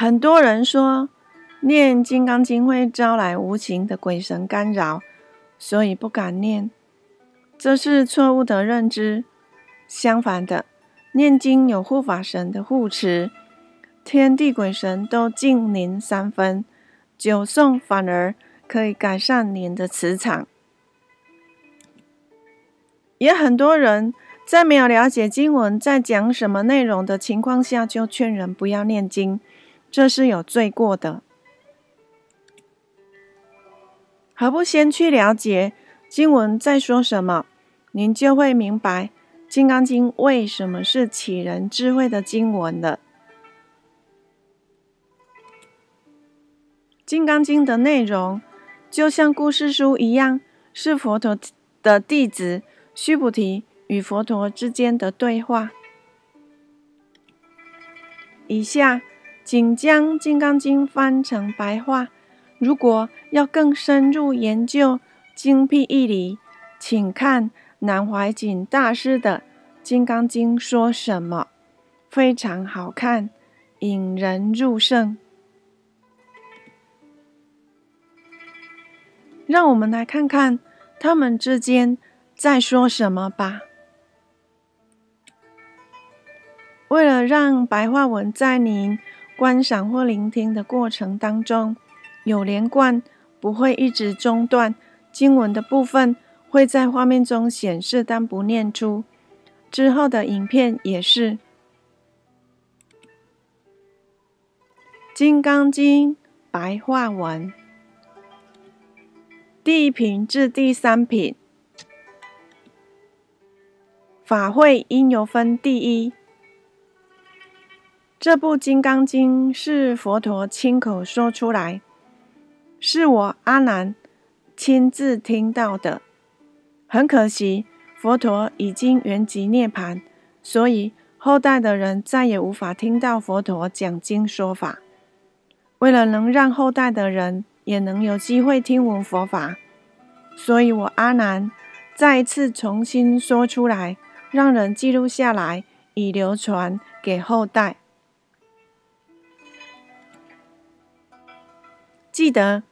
很多人说念《金刚经》会招来无形的鬼神干扰，所以不敢念，这是错误的认知。相反的，念经有护法神的护持，天地鬼神都敬您三分，久诵反而可以改善您的磁场。也很多人在没有了解经文在讲什么内容的情况下，就劝人不要念经，这是有罪过的。何不先去了解经文在说什么，您就会明白《金刚经》为什么是启人智慧的经文了。《金刚经》的内容就像故事书一样，是佛陀的弟子。须菩提与佛陀之间的对话。以下仅将《金刚经》翻成白话。如果要更深入研究、精辟义理，请看南怀瑾大师的《金刚经》说什么，非常好看，引人入胜。让我们来看看他们之间。在说什么吧？为了让白话文在您观赏或聆听的过程当中有连贯，不会一直中断，经文的部分会在画面中显示，但不念出。之后的影片也是《金刚经》白话文第一品至第三品。法会应由分第一。这部《金刚经》是佛陀亲口说出来，是我阿难亲自听到的。很可惜，佛陀已经圆寂涅槃，所以后代的人再也无法听到佛陀讲经说法。为了能让后代的人也能有机会听闻佛法，所以我阿难再一次重新说出来。让人记录下来，以流传给后代。记得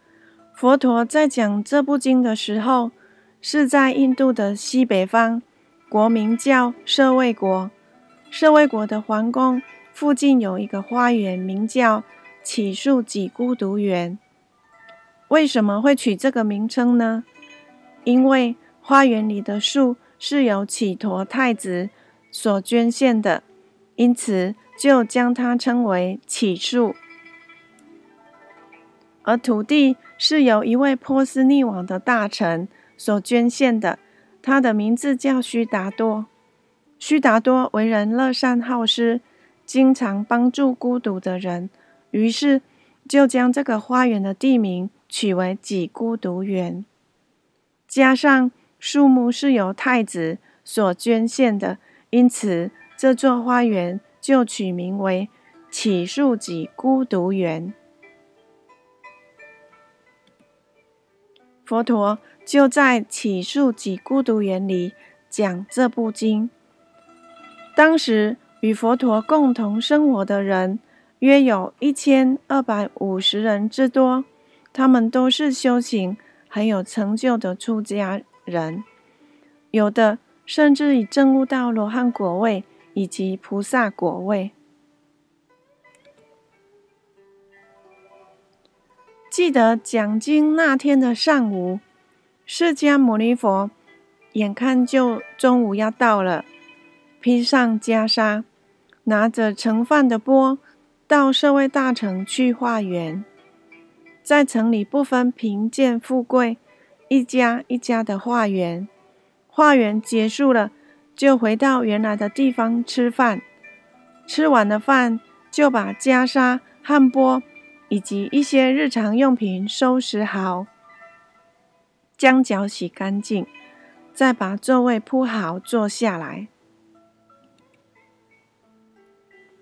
佛陀在讲这部经的时候，是在印度的西北方，国名叫舍卫国。舍卫国的皇宫附近有一个花园，名叫起树几孤独园。为什么会取这个名称呢？因为花园里的树。是由启陀太子所捐献的，因此就将它称为启树。而土地是由一位波斯匿王的大臣所捐献的，他的名字叫须达多。须达多为人乐善好施，经常帮助孤独的人，于是就将这个花园的地名取为几孤独园，加上。树木是由太子所捐献的，因此这座花园就取名为启树己孤独园。佛陀就在起树己孤独园里讲这部经。当时与佛陀共同生活的人约有一千二百五十人之多，他们都是修行很有成就的出家。人有的甚至已证悟到罗汉果位以及菩萨果位。记得讲经那天的上午，释迦牟尼佛眼看就中午要到了，披上袈裟，拿着盛饭的钵，到社会大城去化缘。在城里不分贫贱富贵。一家一家的化缘，化缘结束了，就回到原来的地方吃饭。吃完了饭，就把袈裟、汉钵以及一些日常用品收拾好，将脚洗干净，再把座位铺好，坐下来。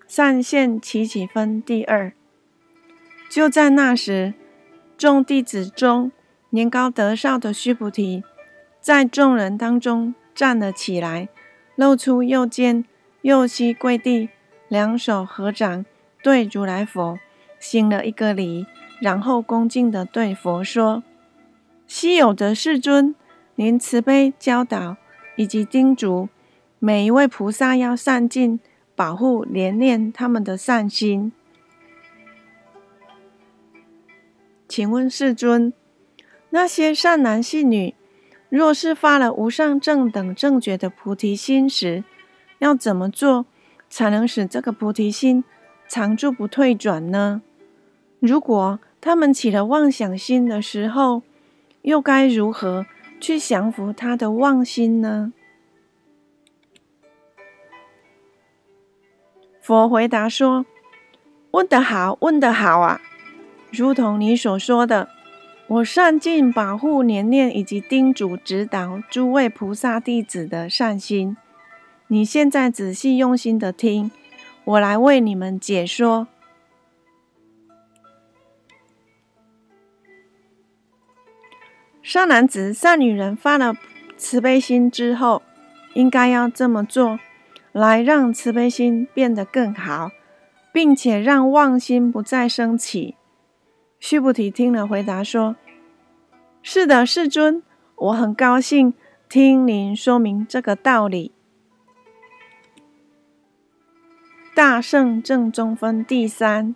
善现起起分第二。就在那时，众弟子中。年高德少的须菩提，在众人当中站了起来，露出右肩，右膝跪地，两手合掌，对如来佛行了一个礼，然后恭敬地对佛说：“稀有的世尊，您慈悲教导以及叮嘱每一位菩萨要善尽保护、怜念他们的善心。请问世尊，那些善男信女，若是发了无上正等正觉的菩提心时，要怎么做才能使这个菩提心常住不退转呢？如果他们起了妄想心的时候，又该如何去降服他的妄心呢？佛回答说：“问得好，问得好啊！如同你所说的，我善尽保护、年念以及叮嘱、指导诸位菩萨弟子的善心。你现在仔细用心的听，我来为你们解说。善男子、善女人发了慈悲心之后，应该要这么做。”来让慈悲心变得更好，并且让妄心不再升起。须菩提听了，回答说：“是的，世尊，我很高兴听您说明这个道理。”大圣正中分第三，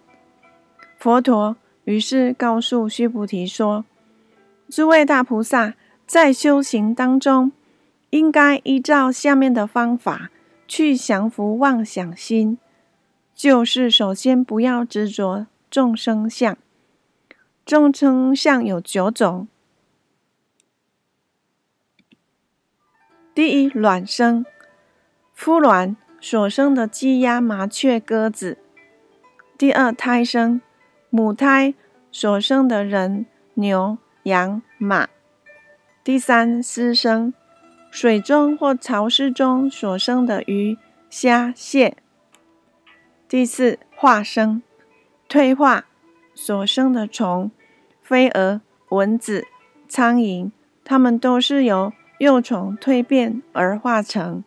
佛陀于是告诉须菩提说：“诸位大菩萨在修行当中，应该依照下面的方法。”去降服妄想心，就是首先不要执着众生相。众生相有九种：第一，卵生，孵卵所生的鸡、鸭、麻雀、鸽子；第二，胎生，母胎所生的人、牛、羊、马；第三，湿生。水中或潮湿中所生的鱼、虾、蟹。第四，化生，退化所生的虫、飞蛾、蚊子、苍蝇，它们都是由幼虫蜕变而化成。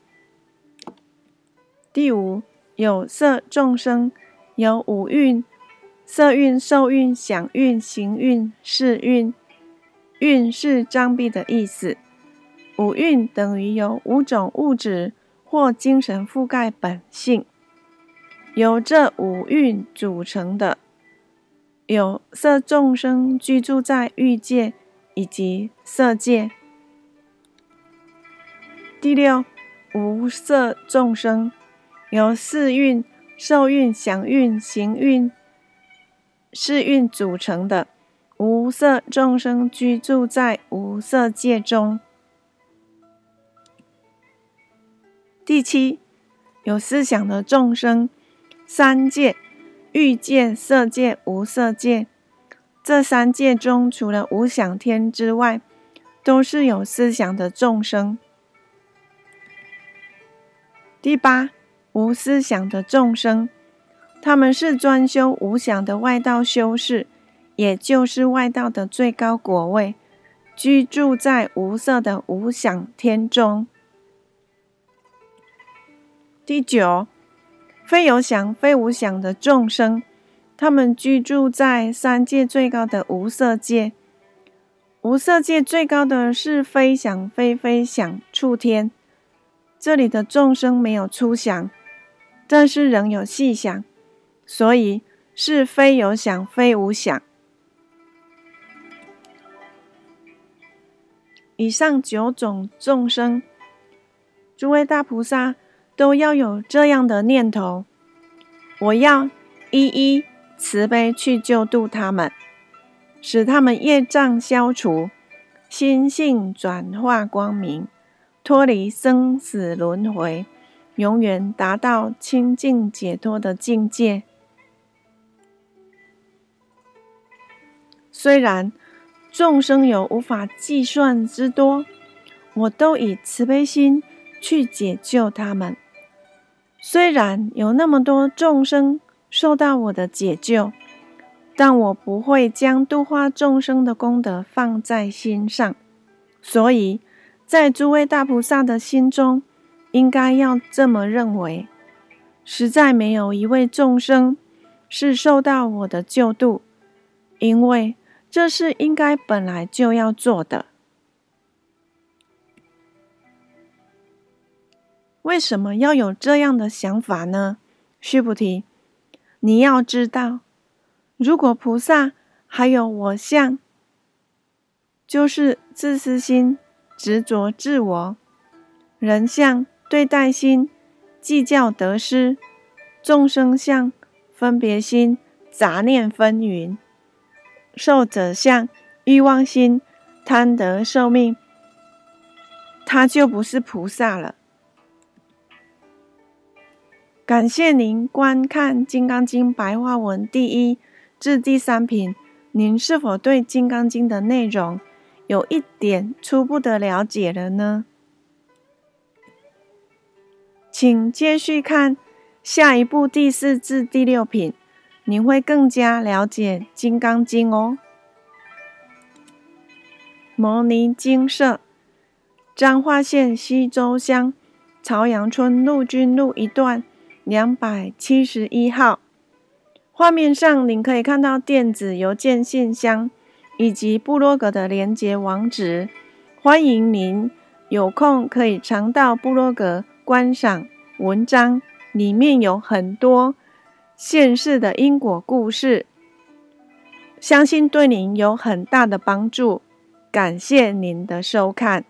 第五，有色众生，有五蕴：色蕴、受蕴、想蕴、行蕴、识蕴。运是张闭的意思。五蕴等于由五种物质或精神覆盖本性，由这五蕴组成的有色众生居住在欲界以及色界。第六，无色众生由四蕴、受蕴、想蕴、行蕴、识蕴组成的无色众生居住在无色界中。第七，有思想的众生，三界：欲界、色界、无色界。这三界中，除了无想天之外，都是有思想的众生。第八，无思想的众生，他们是专修无想的外道修士，也就是外道的最高果位，居住在无色的无想天中。第九，非有想非无想的众生，他们居住在三界最高的无色界。无色界最高的是非想非非想处天，这里的众生没有粗想，但是仍有细想，所以是非有想非无想。以上九种众生，诸位大菩萨。都要有这样的念头，我要一一慈悲去救度他们，使他们业障消除，心性转化光明，脱离生死轮回，永远达到清净解脱的境界。虽然众生有无法计算之多，我都以慈悲心去解救他们。虽然有那么多众生受到我的解救，但我不会将度化众生的功德放在心上。所以，在诸位大菩萨的心中，应该要这么认为：实在没有一位众生是受到我的救度，因为这是应该本来就要做的。为什么要有这样的想法呢？须菩提，你要知道，如果菩萨还有我相，就是自私心、执着自我、人相、对待心、计较得失、众生相、分别心、杂念纷纭、受者相、欲望心、贪得受命，他就不是菩萨了。感谢您观看《金刚经》白话文第一至第三品。您是否对《金刚经》的内容有一点初步的了解了呢？请继续看下一部第四至第六品，您会更加了解《金刚经》哦。摩尼精舍，彰化县西周乡朝阳村陆军路一段。两百七十一号，画面上您可以看到电子邮件信箱以及部落格的连接网址。欢迎您有空可以常到部落格观赏文章，里面有很多现世的因果故事，相信对您有很大的帮助。感谢您的收看。